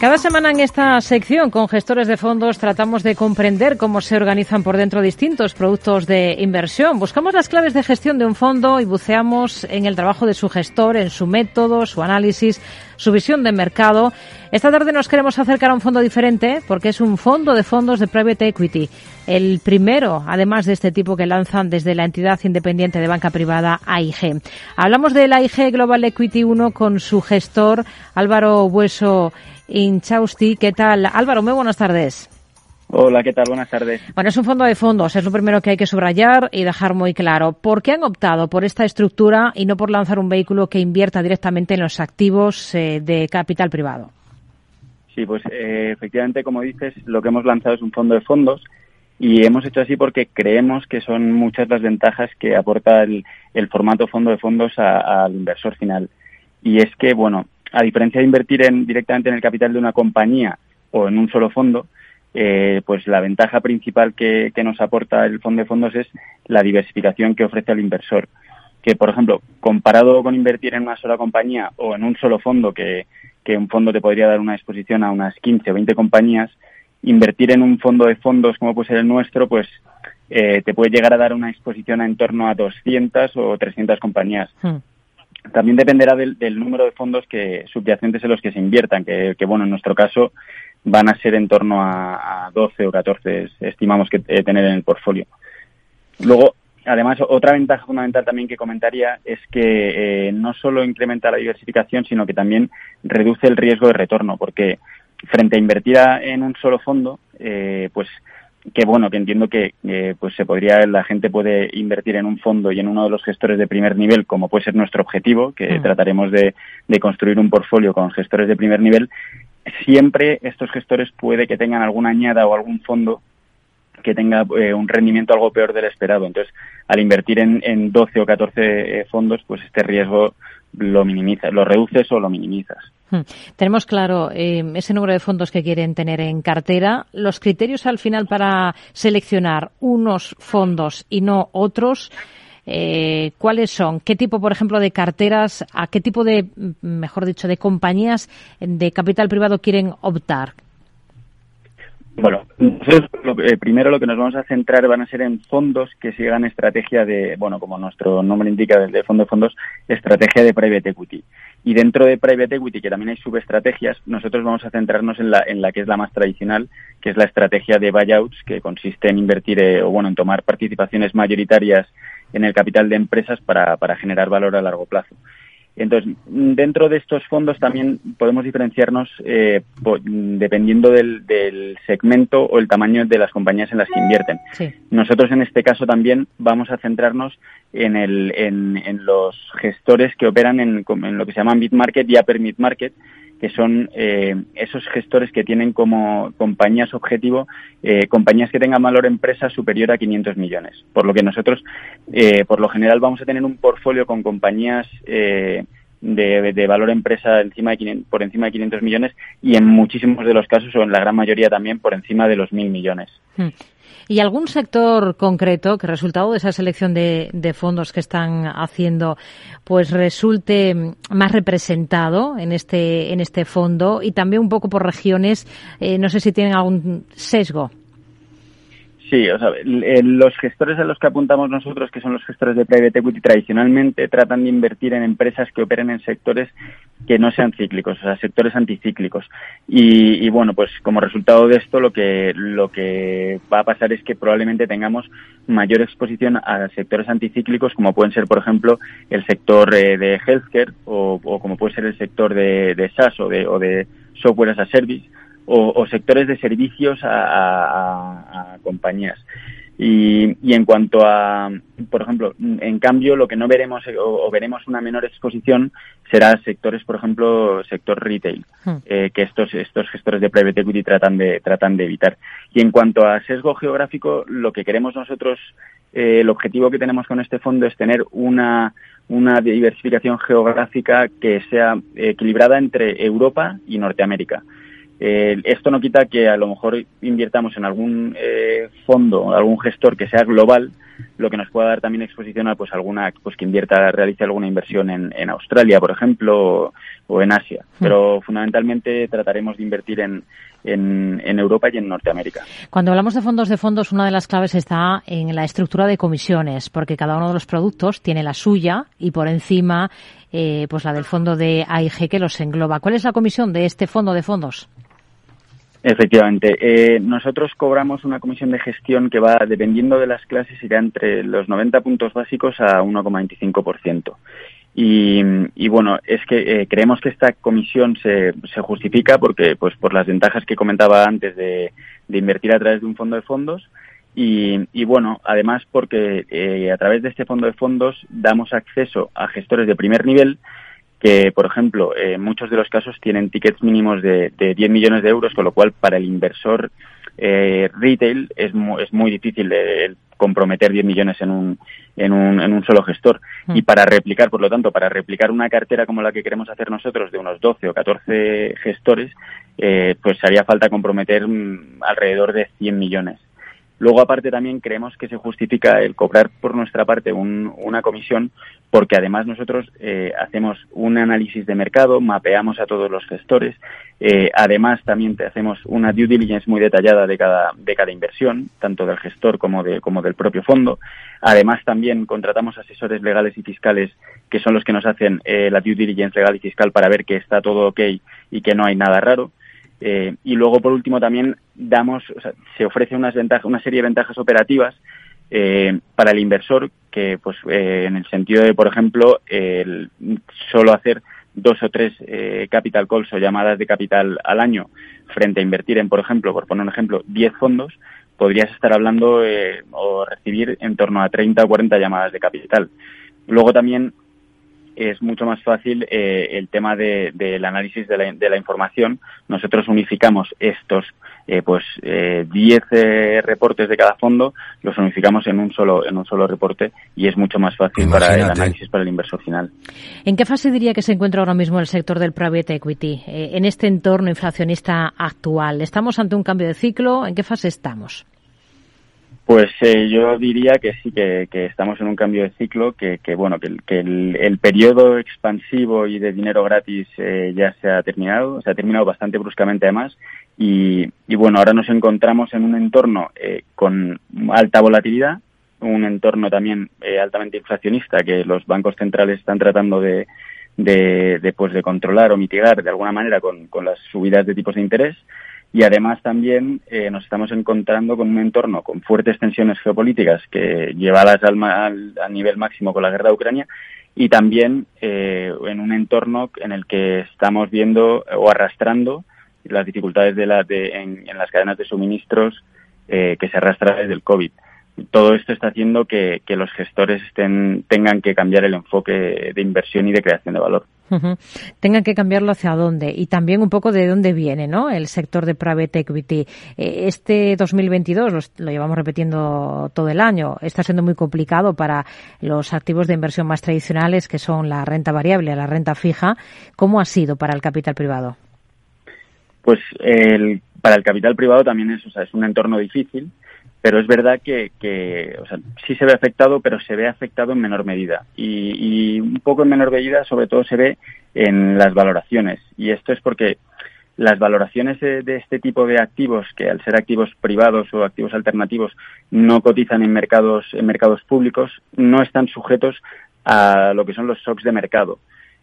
Cada semana en esta sección con gestores de fondos tratamos de comprender cómo se organizan por dentro distintos productos de inversión. Buscamos las claves de gestión de un fondo y buceamos en el trabajo de su gestor, en su método, su análisis, su visión de mercado. Esta tarde nos queremos acercar a un fondo diferente porque es un fondo de fondos de private equity. El primero, además de este tipo que lanzan desde la entidad independiente de banca privada AIG. Hablamos del AIG Global Equity 1 con su gestor Álvaro Hueso Inchausti. ¿Qué tal? Álvaro, muy buenas tardes. Hola, ¿qué tal? Buenas tardes. Bueno, es un fondo de fondos, es lo primero que hay que subrayar y dejar muy claro. ¿Por qué han optado por esta estructura y no por lanzar un vehículo que invierta directamente en los activos eh, de capital privado? Sí, pues eh, efectivamente, como dices, lo que hemos lanzado es un fondo de fondos y hemos hecho así porque creemos que son muchas las ventajas que aporta el, formato fondo de fondos al inversor final. Y es que, bueno, a diferencia de invertir en, directamente en el capital de una compañía o en un solo fondo, eh, pues la ventaja principal que, nos aporta el fondo de fondos es la diversificación que ofrece al inversor. Que, por ejemplo, comparado con invertir en una sola compañía o en un solo fondo, que, un fondo te podría dar una exposición a unas 15 o 20 compañías, invertir en un fondo de fondos como puede ser el nuestro, pues eh, te puede llegar a dar una exposición a en torno a 200 o 300 compañías. Hmm. También dependerá del, número de fondos que subyacentes en los que se inviertan, que, bueno, en nuestro caso van a ser en torno a, 12 o 14, estimamos que eh, tener en el portfolio. Luego, además, otra ventaja fundamental también que comentaría es que eh, no solo incrementa la diversificación, sino que también reduce el riesgo de retorno, porque frente a invertir en un solo fondo, eh, pues que bueno, que entiendo que pues se podría, la gente puede invertir en un fondo y en uno de los gestores de primer nivel, como puede ser nuestro objetivo, que mm. trataremos de, construir un portfolio con gestores de primer nivel. Siempre estos gestores puede que tengan alguna añada o algún fondo que tenga eh, un rendimiento algo peor del esperado. Entonces, al invertir en, en 12 o 14 eh, fondos, pues este riesgo lo minimizas, lo reduces o lo minimizas. Hmm. Tenemos claro eh, ese número de fondos que quieren tener en cartera. Los criterios al final para seleccionar unos fondos y no otros, eh, ¿cuáles son? ¿Qué tipo, por ejemplo, de carteras, a qué tipo de, mejor dicho, de compañías de capital privado quieren optar? Bueno, nosotros eh, primero lo que nos vamos a centrar van a ser en fondos que sigan estrategia de, bueno, como nuestro nombre indica, de fondo de fondos, estrategia de private equity. Y dentro de private equity, que también hay subestrategias, nosotros vamos a centrarnos en la, en la que es la más tradicional, que es la estrategia de buyouts, que consiste en invertir eh, o bueno, en tomar participaciones mayoritarias en el capital de empresas para, para generar valor a largo plazo. Entonces, dentro de estos fondos también podemos diferenciarnos eh, dependiendo del, segmento o el tamaño de las compañías en las que invierten. Nosotros en este caso también vamos a centrarnos en, el, en, los gestores que operan en, en, lo que se llama mid-market y upper mid-market, que son eh, esos gestores que tienen como compañías objetivo eh, compañías que tengan valor empresa superior a 500 millones. Por lo que nosotros, eh, por lo general, vamos a tener un portfolio con compañías de, de, valor empresa encima de por encima de 500 millones y en muchísimos de los casos, o en la gran mayoría también, por encima de los mil millones. Hmm. ¿Y algún sector concreto que resultado de esa selección de, fondos que están haciendo pues resulte más representado en este, en este fondo y también un poco por regiones? Eh, no sé si tienen algún sesgo. Sí, o sea, los gestores a los que apuntamos nosotros, que son los gestores de private equity, tradicionalmente tratan de invertir en empresas que operen en sectores que no sean cíclicos, o sea, sectores anticíclicos. Y, bueno, pues como resultado de esto, lo que lo que va a pasar es que probablemente tengamos mayor exposición a sectores anticíclicos, como pueden ser, por ejemplo, el sector eh, de healthcare o, como puede ser el sector de, de SaaS o de, o de software as a service o, sectores de servicios a, compañías. Y, en cuanto a, por ejemplo, en cambio, lo que no veremos o, veremos una menor exposición será sectores, por ejemplo, sector retail, hmm. eh, que estos, estos gestores de private equity tratan de, tratan de evitar. Y en cuanto a sesgo geográfico, lo que queremos nosotros, eh, el objetivo que tenemos con este fondo es tener una, una diversificación geográfica que sea equilibrada entre Europa y Norteamérica. Eh, esto no quita que a lo mejor invirtamos en algún eh, fondo, algún gestor que sea global, lo que nos pueda dar también exposición a pues alguna pues que invierta, realice alguna inversión en, en Australia, por ejemplo, o en Asia. Hmm. Pero fundamentalmente trataremos de invertir en, en, en, Europa y en Norteamérica. Cuando hablamos de fondos de fondos, una de las claves está en la estructura de comisiones, porque cada uno de los productos tiene la suya y por encima, eh, pues la del fondo de AIG que los engloba. ¿Cuál es la comisión de este fondo de fondos? Efectivamente. Eh, nosotros cobramos una comisión de gestión que va, dependiendo de las clases, irá entre los 90 puntos básicos a 1,25%. Y, y, bueno, es que eh, creemos que esta comisión se, se justifica porque, pues, por las ventajas que comentaba antes de, de invertir a través de un fondo de fondos. Y, y bueno, además porque eh, a través de este fondo de fondos damos acceso a gestores de primer nivel que, por ejemplo, eh, muchos de los casos tienen tickets mínimos de, de 10 millones de euros, con lo cual para el inversor eh, retail es, es muy difícil comprometer 10 millones en un, en un, en un solo gestor. Mm. Y para replicar, por lo tanto, para replicar una cartera como la que queremos hacer nosotros de unos 12 o 14 gestores, eh, pues haría falta comprometer mm, alrededor de 100 millones. Luego, aparte, también creemos que se justifica el cobrar por nuestra parte una comisión porque además nosotros eh, hacemos un análisis de mercado, mapeamos a todos los gestores, eh, además también te hacemos una due diligence muy detallada de cada, de cada inversión, tanto del gestor como, de, como del propio fondo. Además también contratamos asesores legales y fiscales que son los que nos hacen eh, la due diligence legal y fiscal para ver que está todo ok y que no hay nada raro. Eh, y luego, por último, también damos, o sea, se ofrece unas ventajas, una serie de ventajas operativas eh, para el inversor que, pues, eh, en el sentido de, por ejemplo, el solo hacer dos o tres eh, capital calls o llamadas de capital al año frente a invertir en, por ejemplo, por poner un ejemplo, 10 fondos, podrías estar hablando eh, o recibir en torno a 30 o 40 llamadas de capital. Luego también es mucho más fácil eh, el tema del de, análisis de la, de la, información. Nosotros unificamos estos eh, pues 10 eh, eh, reportes de cada fondo, los unificamos en un solo en un solo reporte y es mucho más fácil para el análisis para el inversor final. ¿En qué fase diría que se encuentra ahora mismo el sector del private equity eh, en este entorno inflacionista actual? ¿Estamos ante un cambio de ciclo? ¿En qué fase estamos? Pues eh, yo diría que sí, que, estamos en un cambio de ciclo, que, que bueno, que, que el, periodo expansivo y de dinero gratis eh, ya se ha terminado, se ha terminado bastante bruscamente además, y, bueno, ahora nos encontramos en un entorno eh, con alta volatilidad, un entorno también eh, altamente inflacionista que los bancos centrales están tratando de, de, pues, de controlar o mitigar de alguna manera con las subidas de tipos de interés y además también eh, nos estamos encontrando con un entorno con fuertes tensiones geopolíticas que llevadas al, al, al nivel máximo con la guerra de Ucrania y también eh, en un entorno en el que estamos viendo o arrastrando las dificultades de la, de, en, en las cadenas de suministros eh, que se arrastran desde el COVID todo esto está haciendo que, que los gestores estén, tengan que cambiar el enfoque de inversión y de creación de valor. Tengan que cambiarlo hacia dónde y también un poco de dónde viene ¿no? el sector de private equity. Eh, este 2022, lo, lo, llevamos repitiendo todo el año, está siendo muy complicado para los activos de inversión más tradicionales que son la renta variable, la renta fija. ¿Cómo ha sido para el capital privado? Pues el, para el capital privado también es, o sea, es un entorno difícil pero es verdad que, que o sea, sí se ve afectado, pero se ve afectado en menor medida. Y, y, un poco en menor medida, sobre todo, se ve en las valoraciones. Y esto es porque las valoraciones de, este tipo de activos, que al ser activos privados o activos alternativos no cotizan en mercados, en mercados públicos, no están sujetos a lo que son los shocks de mercado.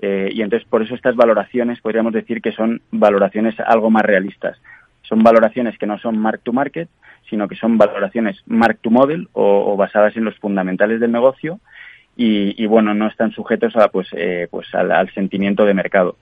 Eh, y entonces, por eso estas valoraciones podríamos decir que son valoraciones algo más realistas. Son valoraciones que no son mark to market, sino que son valoraciones mark to model o, basadas en los fundamentales del negocio y, bueno, no están sujetos a, pues, eh, pues al, sentimiento de mercado.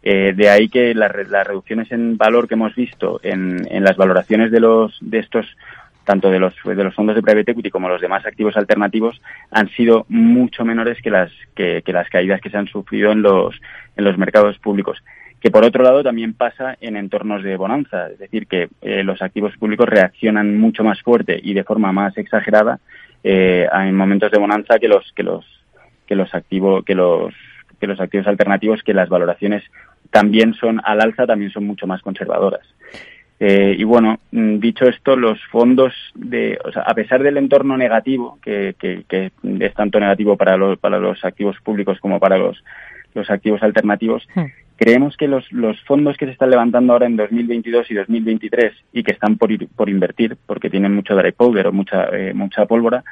Eh, de ahí que la, las reducciones en valor que hemos visto en, en, las valoraciones de los de estos tanto de los de los fondos de private equity como los demás activos alternativos han sido mucho menores que las que las caídas que se han sufrido en los en los mercados públicos que por otro lado también pasa en entornos de bonanza, es decir, que eh, los activos públicos reaccionan mucho más fuerte y de forma más exagerada eh, en momentos de bonanza que los que los que los activos que los que los activos alternativos que las valoraciones también son al alza también son mucho más conservadoras. Eh, y bueno, mm, dicho esto, los fondos de, o sea, a pesar del entorno negativo, que, que, que es tanto negativo para los, para los activos públicos como para los, los activos alternativos, sí creemos que los, los fondos que se están levantando ahora en 2022 y 2023 y que están por, por invertir, porque tienen mucho dry powder o mucha, eh, mucha pólvora,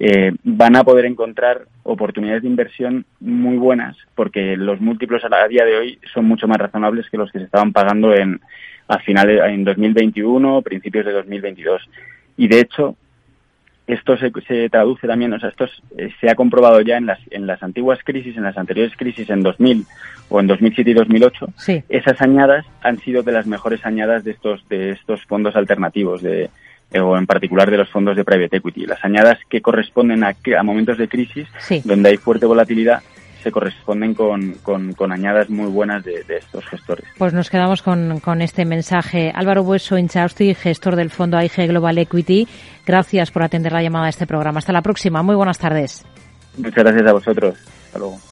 eh, van a poder encontrar oportunidades de inversión muy buenas porque los múltiplos a día de hoy son mucho más razonables que los que se estaban pagando en a finales en 2021 principios de 2022 y de hecho esto se, se traduce también, o sea, esto eh, se ha comprobado ya en las, en las antiguas crisis, en las anteriores crisis en 2000 o en 2007 y 2008. Esas añadas han sido de las mejores añadas de estos, de estos fondos alternativos, de, eh, o en particular de los fondos de private equity. Las añadas que corresponden a, a momentos de crisis, donde hay fuerte volatilidad, se corresponden con, con, añadas muy buenas de, estos gestores. Pues nos quedamos con, con este mensaje. Álvaro Bueso Inchausti, gestor del fondo AIG Global Equity, gracias por atender la llamada a este programa. Hasta la próxima. Muy buenas tardes. Muchas gracias a vosotros. Hasta luego.